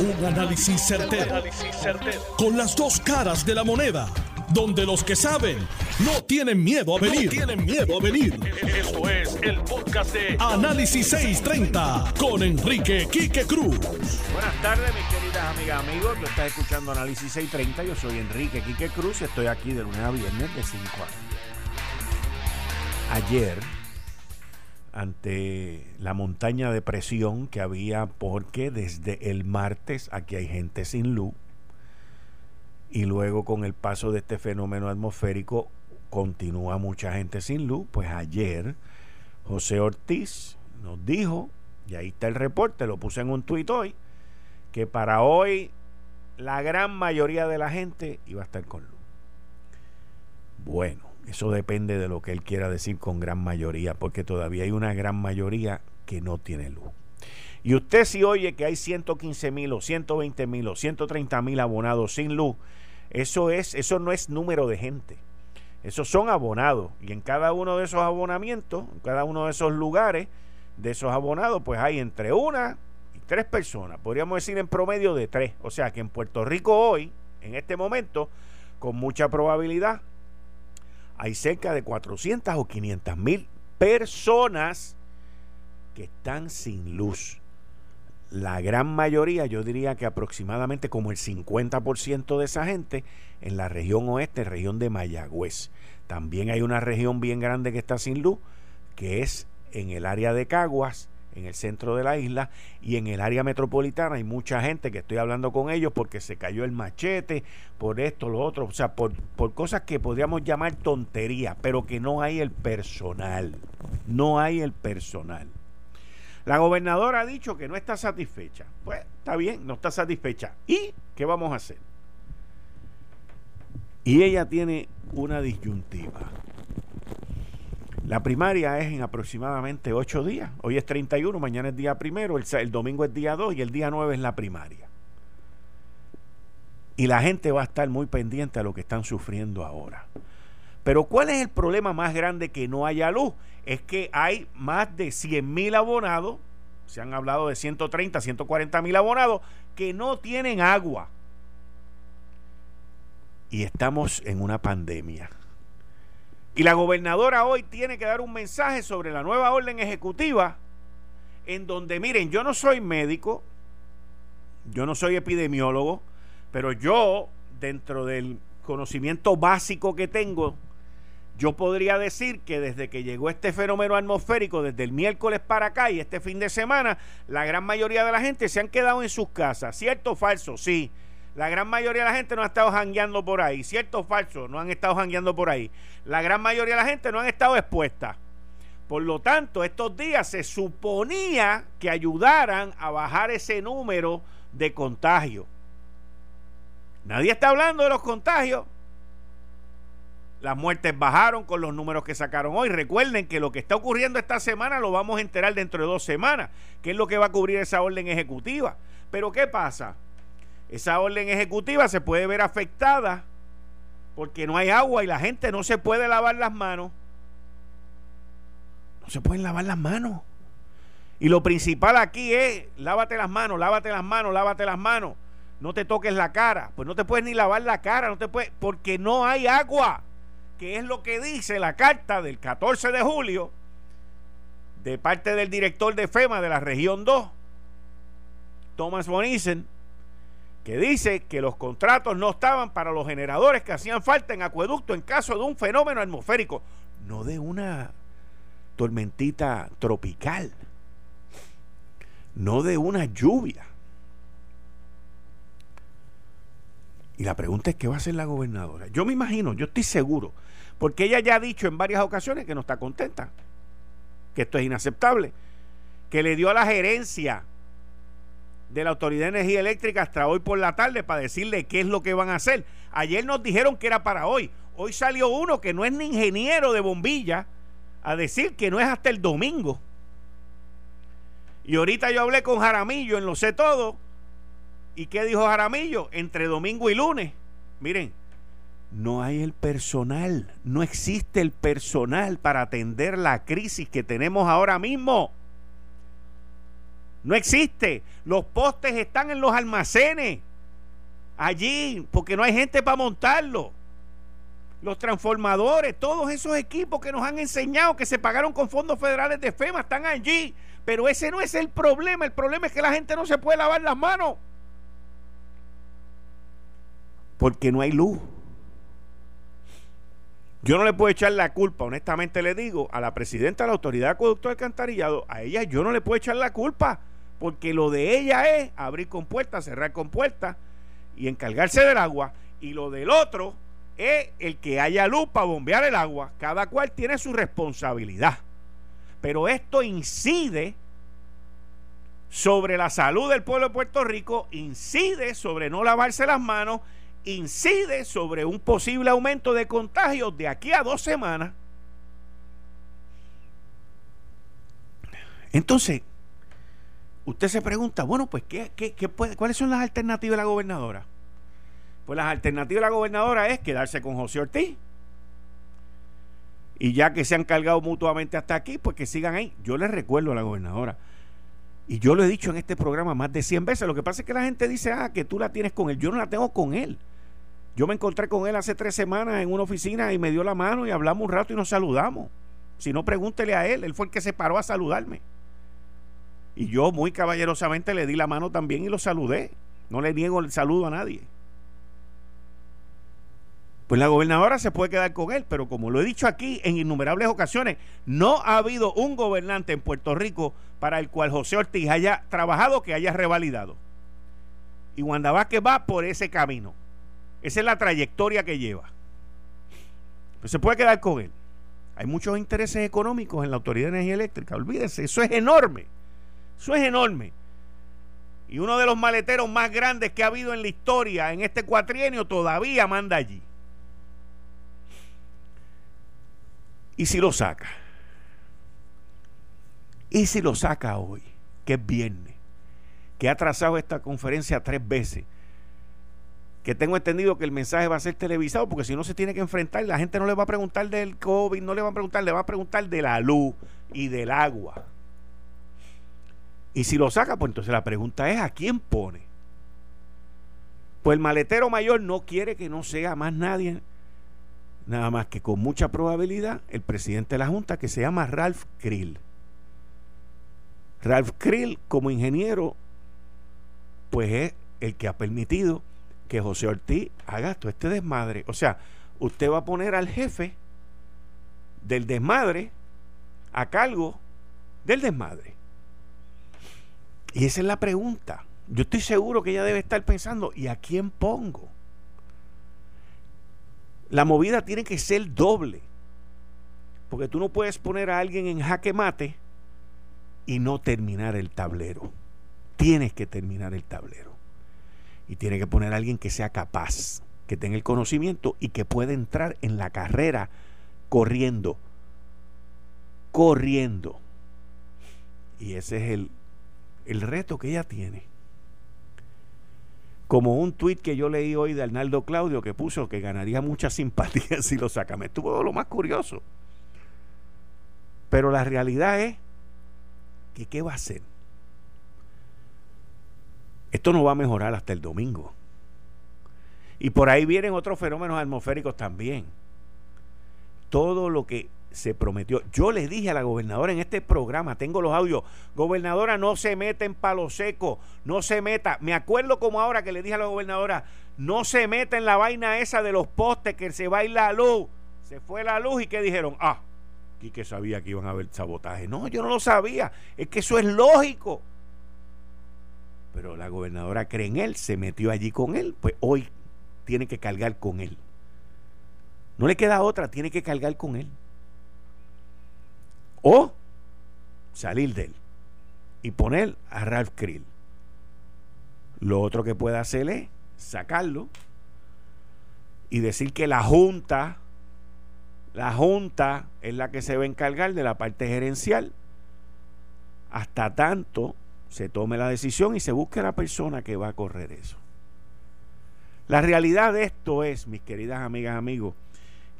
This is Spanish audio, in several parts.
Un análisis certero, Con las dos caras de la moneda. Donde los que saben no tienen miedo a venir. tienen miedo a venir. Esto es el podcast de Análisis 630 con Enrique Quique Cruz. Buenas tardes, mis queridas amigas, amigos. Tú estás escuchando Análisis 630. Yo soy Enrique Quique Cruz y estoy aquí de lunes a viernes de 5 a Ayer ante la montaña de presión que había porque desde el martes aquí hay gente sin luz y luego con el paso de este fenómeno atmosférico continúa mucha gente sin luz, pues ayer José Ortiz nos dijo, y ahí está el reporte, lo puse en un tuit hoy, que para hoy la gran mayoría de la gente iba a estar con luz. Bueno, eso depende de lo que él quiera decir con gran mayoría, porque todavía hay una gran mayoría que no tiene luz. Y usted si oye que hay 115 mil o 120 mil o 130 mil abonados sin luz, eso, es, eso no es número de gente. Esos son abonados. Y en cada uno de esos abonamientos, en cada uno de esos lugares, de esos abonados, pues hay entre una y tres personas. Podríamos decir en promedio de tres. O sea que en Puerto Rico hoy, en este momento, con mucha probabilidad, hay cerca de 400 o 500 mil personas que están sin luz. La gran mayoría, yo diría que aproximadamente como el 50% de esa gente en la región oeste, región de Mayagüez. También hay una región bien grande que está sin luz, que es en el área de Caguas, en el centro de la isla y en el área metropolitana hay mucha gente que estoy hablando con ellos porque se cayó el machete, por esto, lo otro, o sea, por, por cosas que podríamos llamar tontería, pero que no hay el personal, no hay el personal. La gobernadora ha dicho que no está satisfecha. Pues está bien, no está satisfecha. ¿Y qué vamos a hacer? Y ella tiene una disyuntiva. La primaria es en aproximadamente ocho días. Hoy es 31, mañana es día primero, el, domingo es día 2 y el día 9 es la primaria. Y la gente va a estar muy pendiente a lo que están sufriendo ahora. Pero ¿cuál es el problema más grande que no haya luz? Es que hay más de 100 mil abonados, se han hablado de 130, 140 mil abonados, que no tienen agua. Y estamos en una pandemia. Y la gobernadora hoy tiene que dar un mensaje sobre la nueva orden ejecutiva en donde, miren, yo no soy médico, yo no soy epidemiólogo, pero yo, dentro del conocimiento básico que tengo, yo podría decir que desde que llegó este fenómeno atmosférico, desde el miércoles para acá y este fin de semana, la gran mayoría de la gente se han quedado en sus casas. ¿Cierto o falso? Sí. La gran mayoría de la gente no ha estado jangueando por ahí. ¿Cierto o falso? No han estado jangueando por ahí. La gran mayoría de la gente no han estado expuesta. Por lo tanto, estos días se suponía que ayudaran a bajar ese número de contagios. Nadie está hablando de los contagios. Las muertes bajaron con los números que sacaron hoy. Recuerden que lo que está ocurriendo esta semana lo vamos a enterar dentro de dos semanas, que es lo que va a cubrir esa orden ejecutiva. Pero ¿qué pasa? Esa orden ejecutiva se puede ver afectada porque no hay agua y la gente no se puede lavar las manos. No se pueden lavar las manos. Y lo principal aquí es, lávate las manos, lávate las manos, lávate las manos. No te toques la cara. Pues no te puedes ni lavar la cara, no te puedes, porque no hay agua. Que es lo que dice la carta del 14 de julio de parte del director de FEMA de la región 2, Thomas Bonizen que dice que los contratos no estaban para los generadores que hacían falta en acueducto en caso de un fenómeno atmosférico, no de una tormentita tropical, no de una lluvia. Y la pregunta es, ¿qué va a hacer la gobernadora? Yo me imagino, yo estoy seguro, porque ella ya ha dicho en varias ocasiones que no está contenta, que esto es inaceptable, que le dio a la gerencia de la Autoridad de Energía Eléctrica hasta hoy por la tarde para decirle qué es lo que van a hacer. Ayer nos dijeron que era para hoy. Hoy salió uno que no es ni ingeniero de bombilla a decir que no es hasta el domingo. Y ahorita yo hablé con Jaramillo en Lo Sé Todo. ¿Y qué dijo Jaramillo? Entre domingo y lunes. Miren, no hay el personal, no existe el personal para atender la crisis que tenemos ahora mismo. No existe. Los postes están en los almacenes. Allí, porque no hay gente para montarlo. Los transformadores, todos esos equipos que nos han enseñado que se pagaron con fondos federales de FEMA están allí. Pero ese no es el problema. El problema es que la gente no se puede lavar las manos. Porque no hay luz. Yo no le puedo echar la culpa, honestamente le digo, a la presidenta de la Autoridad de Acueducto Alcantarillado, a ella yo no le puedo echar la culpa, porque lo de ella es abrir con puertas, cerrar con puertas y encargarse del agua, y lo del otro es el que haya luz para bombear el agua. Cada cual tiene su responsabilidad. Pero esto incide sobre la salud del pueblo de Puerto Rico, incide sobre no lavarse las manos incide sobre un posible aumento de contagios de aquí a dos semanas. Entonces, usted se pregunta, bueno, pues, ¿qué, qué, puede, ¿cuáles son las alternativas de la gobernadora? Pues las alternativas de la gobernadora es quedarse con José Ortiz. Y ya que se han cargado mutuamente hasta aquí, pues que sigan ahí. Yo les recuerdo a la gobernadora, y yo lo he dicho en este programa más de 100 veces. Lo que pasa es que la gente dice, ah, que tú la tienes con él. Yo no la tengo con él. Yo me encontré con él hace tres semanas en una oficina y me dio la mano y hablamos un rato y nos saludamos. Si no, pregúntele a él. Él fue el que se paró a saludarme. Y yo muy caballerosamente le di la mano también y lo saludé. No le niego el saludo a nadie. Pues la gobernadora se puede quedar con él, pero como lo he dicho aquí en innumerables ocasiones, no ha habido un gobernante en Puerto Rico para el cual José Ortiz haya trabajado que haya revalidado. Y Wanda Vázquez va por ese camino. Esa es la trayectoria que lleva. Pues se puede quedar con él. Hay muchos intereses económicos en la Autoridad de Energía Eléctrica. Olvídense, eso es enorme. Eso es enorme. Y uno de los maleteros más grandes que ha habido en la historia en este cuatrienio todavía manda allí. ¿Y si lo saca? ¿Y si lo saca hoy, que es viernes? Que ha trazado esta conferencia tres veces. Que tengo entendido que el mensaje va a ser televisado, porque si no se tiene que enfrentar, la gente no le va a preguntar del COVID, no le va a preguntar, le va a preguntar de la luz y del agua. Y si lo saca, pues entonces la pregunta es: ¿a quién pone? Pues el maletero mayor no quiere que no sea más nadie Nada más que con mucha probabilidad el presidente de la Junta que se llama Ralph Krill. Ralph Krill como ingeniero pues es el que ha permitido que José Ortiz haga todo este desmadre. O sea, usted va a poner al jefe del desmadre a cargo del desmadre. Y esa es la pregunta. Yo estoy seguro que ella debe estar pensando, ¿y a quién pongo? La movida tiene que ser doble. Porque tú no puedes poner a alguien en jaque mate y no terminar el tablero. Tienes que terminar el tablero. Y tiene que poner a alguien que sea capaz, que tenga el conocimiento y que pueda entrar en la carrera corriendo. Corriendo. Y ese es el, el reto que ella tiene como un tuit que yo leí hoy de Arnaldo Claudio que puso que ganaría mucha simpatía si lo saca. Me estuvo lo más curioso. Pero la realidad es que ¿qué va a hacer? Esto no va a mejorar hasta el domingo. Y por ahí vienen otros fenómenos atmosféricos también. Todo lo que se prometió. Yo le dije a la gobernadora en este programa, tengo los audios, gobernadora, no se meta en palo seco, no se meta. Me acuerdo como ahora que le dije a la gobernadora, no se meta en la vaina esa de los postes que se va a ir la luz. Se fue la luz y que dijeron, ah, que sabía que iban a haber sabotaje. No, yo no lo sabía. Es que eso es lógico. Pero la gobernadora cree en él, se metió allí con él, pues hoy tiene que cargar con él. No le queda otra, tiene que cargar con él o salir de él y poner a Ralph Krill. Lo otro que puede hacer es sacarlo y decir que la Junta, la Junta es la que se va a encargar de la parte gerencial hasta tanto se tome la decisión y se busque la persona que va a correr eso. La realidad de esto es, mis queridas amigas, amigos,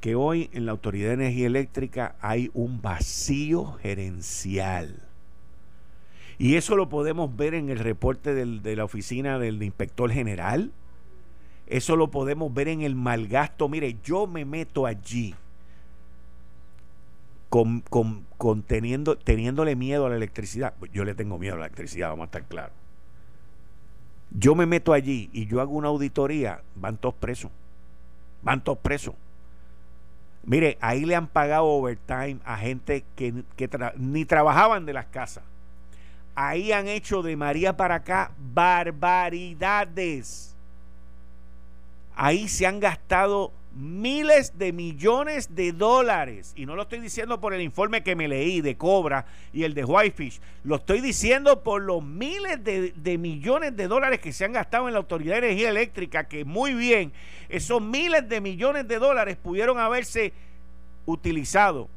que hoy en la Autoridad de Energía Eléctrica hay un vacío gerencial. Y eso lo podemos ver en el reporte de la oficina del inspector general. Eso lo podemos ver en el malgasto. Mire, yo me meto allí con, con, teniéndole miedo a la electricidad. Yo le tengo miedo a la electricidad, vamos a estar claros. Yo me meto allí y yo hago una auditoría, van todos presos. Van todos presos. Mire, ahí le han pagado overtime a gente que, ni trabajaban de las casas. Ahí han hecho de María para acá barbaridades. Ahí se han gastado miles de millones de dólares. Y no lo estoy diciendo por el informe que me leí de Cobra y el de Whitefish. Lo estoy diciendo por los miles de, millones de dólares que se han gastado en la Autoridad de Energía Eléctrica, que muy bien, esos miles de millones de dólares pudieron haberse utilizado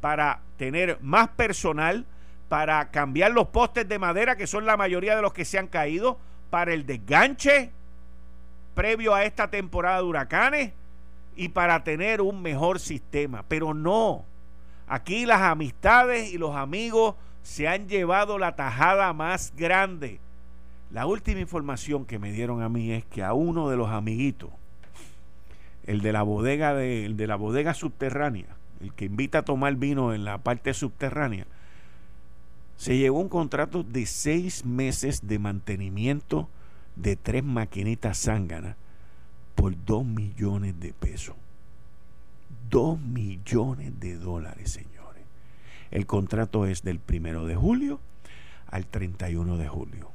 para tener más personal, para cambiar los postes de madera, que son la mayoría de los que se han caído, para el desganche previo a esta temporada de huracanes y para tener un mejor sistema. Pero no, aquí las amistades y los amigos se han llevado la tajada más grande. La última información que me dieron a mí es que a uno de los amiguitos, el de la bodega de, de la bodega subterránea, el que invita a tomar vino en la parte subterránea, se llevó un contrato de seis meses de mantenimiento de tres maquinitas zánganas por dos millones de pesos. Dos millones de dólares, señores. El contrato es del primero de julio al 31 de julio.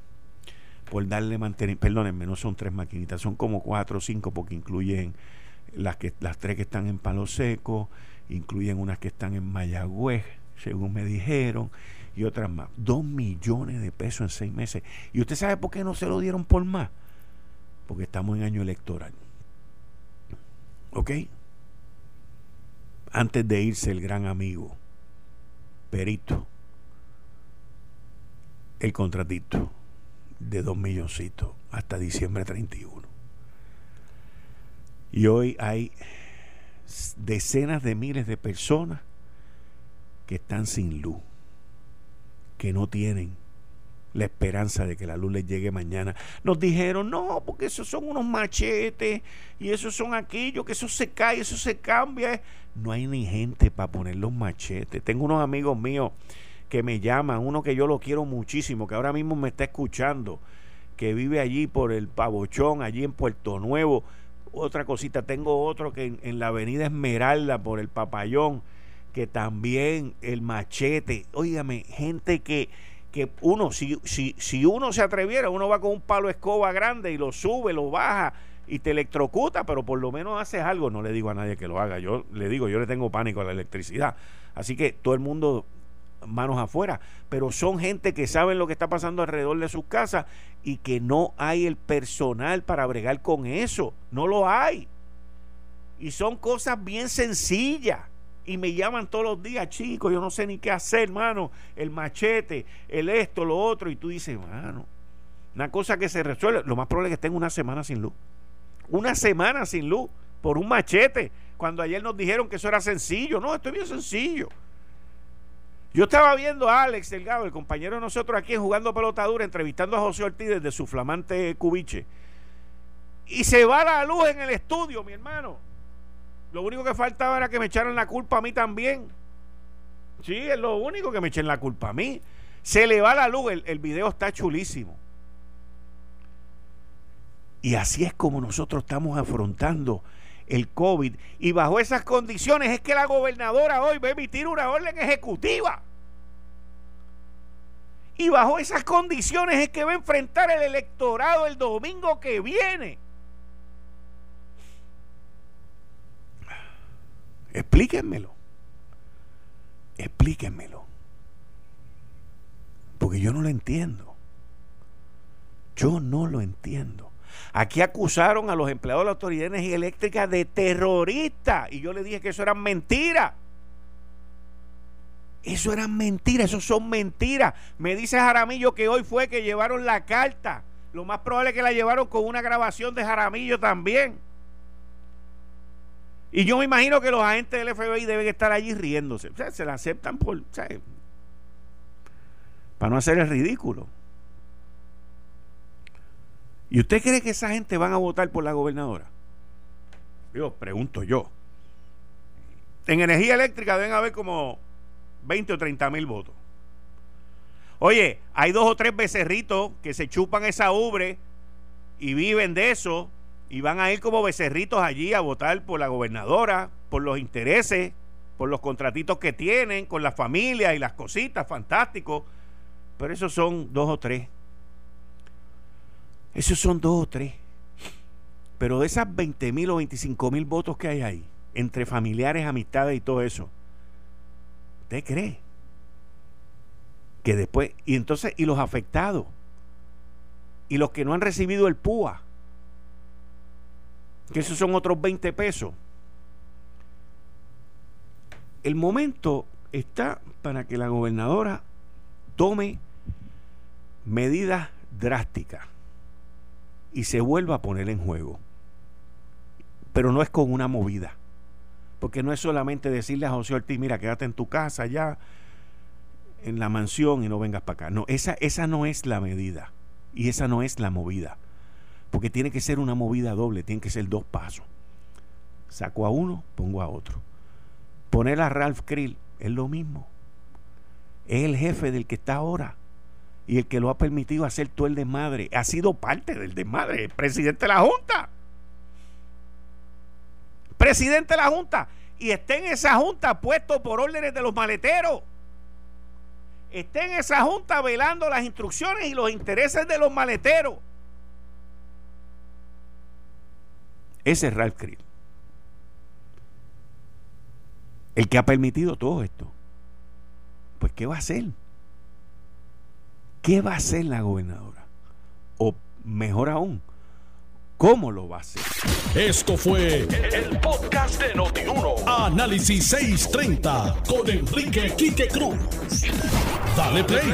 Por darle mantenimiento, perdónenme, no son tres maquinitas, son como cuatro o cinco porque incluyen las, que, las tres que están en Palo Seco, incluyen unas que están en Mayagüez, según me dijeron, y otras más. Dos millones de pesos en seis meses. ¿Y usted sabe por qué no se lo dieron por más? Porque estamos en año electoral. ¿Ok? Antes de irse el gran amigo, Perito, el contratito de dos milloncitos hasta diciembre 31. Y hoy hay decenas de miles de personas que están sin luz que no tienen la esperanza de que la luz les llegue mañana. Nos dijeron, no, porque esos son unos machetes y esos son aquellos, que eso se cae, eso se cambia. No hay ni gente para poner los machetes. Tengo unos amigos míos que me llaman, uno que yo lo quiero muchísimo, que ahora mismo me está escuchando, que vive allí por el Pavochón, allí en Puerto Nuevo. Otra cosita, tengo otro que en, en la avenida Esmeralda, por el Papayón que también el machete, óigame, gente que, que uno, si, si, si uno se atreviera, uno va con un palo escoba grande y lo sube, lo baja y te electrocuta, pero por lo menos haces algo. No le digo a nadie que lo haga, yo le digo, yo le tengo pánico a la electricidad. Así que todo el mundo manos afuera, pero son gente que saben lo que está pasando alrededor de sus casas y que no hay el personal para bregar con eso, no lo hay. Y son cosas bien sencillas y me llaman todos los días, chicos, yo no sé ni qué hacer, hermano, el machete, el esto, lo otro, y tú dices, hermano, una cosa que se resuelve, lo más probable es que estén una semana sin luz. Una semana sin luz por un machete, cuando ayer nos dijeron que eso era sencillo, no, esto es bien sencillo. Yo estaba viendo a Alex Delgado, el compañero de nosotros aquí jugando pelotadura, entrevistando a José Ortiz desde su flamante cubiche. Y se va la luz en el estudio, mi hermano. Lo único que faltaba era que me echaran la culpa a mí también. Sí, es lo único que me echen la culpa a mí. Se le va la luz, el, video está chulísimo. Y así es como nosotros estamos afrontando el COVID. Y bajo esas condiciones es que la gobernadora hoy va a emitir una orden ejecutiva. Y bajo esas condiciones es que va a enfrentar el electorado el domingo que viene. Explíquenmelo. Explíquenmelo. Porque yo no lo entiendo. Yo no lo entiendo. Aquí acusaron a los empleados de la Autoridad de Energía Eléctrica de terroristas. Y yo le dije que eso eran mentiras. Eso eran mentiras, eso son mentiras. Me dice Jaramillo que hoy fue que llevaron la carta. Lo más probable es que la llevaron con una grabación de Jaramillo también. Y yo me imagino que los agentes del FBI deben estar allí riéndose. O sea, se la aceptan por. Para no hacer el ridículo. ¿Y usted cree que esa gente van a votar por la gobernadora? Digo, pregunto yo. En energía eléctrica deben haber como 20 o 30 mil votos. Oye, hay dos o tres becerritos que se chupan esa ubre y viven de eso y van a ir como becerritos allí a votar por la gobernadora, por los intereses, por los contratitos que tienen con la familia y las cositas, fantástico. Pero esos son dos o tres. Esos son dos o tres. Pero de esas 20 mil o 25 mil votos que hay ahí, entre familiares, amistades y todo eso, ¿usted cree? Que después, y entonces, y los afectados, y los que no han recibido el PUA, que esos son otros 20 pesos. El momento está para que la gobernadora tome medidas drásticas y se vuelva a poner en juego. Pero no es con una movida. Porque no es solamente decirle a José Ortiz, mira, quédate en tu casa ya, en la mansión y no vengas para acá. No, esa, esa no es la medida. Y esa no es la movida. Porque tiene que ser una movida doble, tiene que ser dos pasos. Saco a uno, pongo a otro. Poner a Ralph Krill es lo mismo. Es el jefe del que está ahora y el que lo ha permitido hacer todo el desmadre. Ha sido parte del desmadre, el presidente de la Junta. Presidente de la Junta. Y está en esa Junta puesto por órdenes de los maleteros. Está en esa Junta velando las instrucciones y los intereses de los maleteros. Ese es Ralph Krill. El que ha permitido todo esto. Pues, ¿qué va a hacer? ¿Qué va a hacer la gobernadora? O mejor aún, ¿cómo lo va a hacer? Esto fue el, podcast de Notiuno. Análisis 630 con Enrique Quique Cruz. Dale play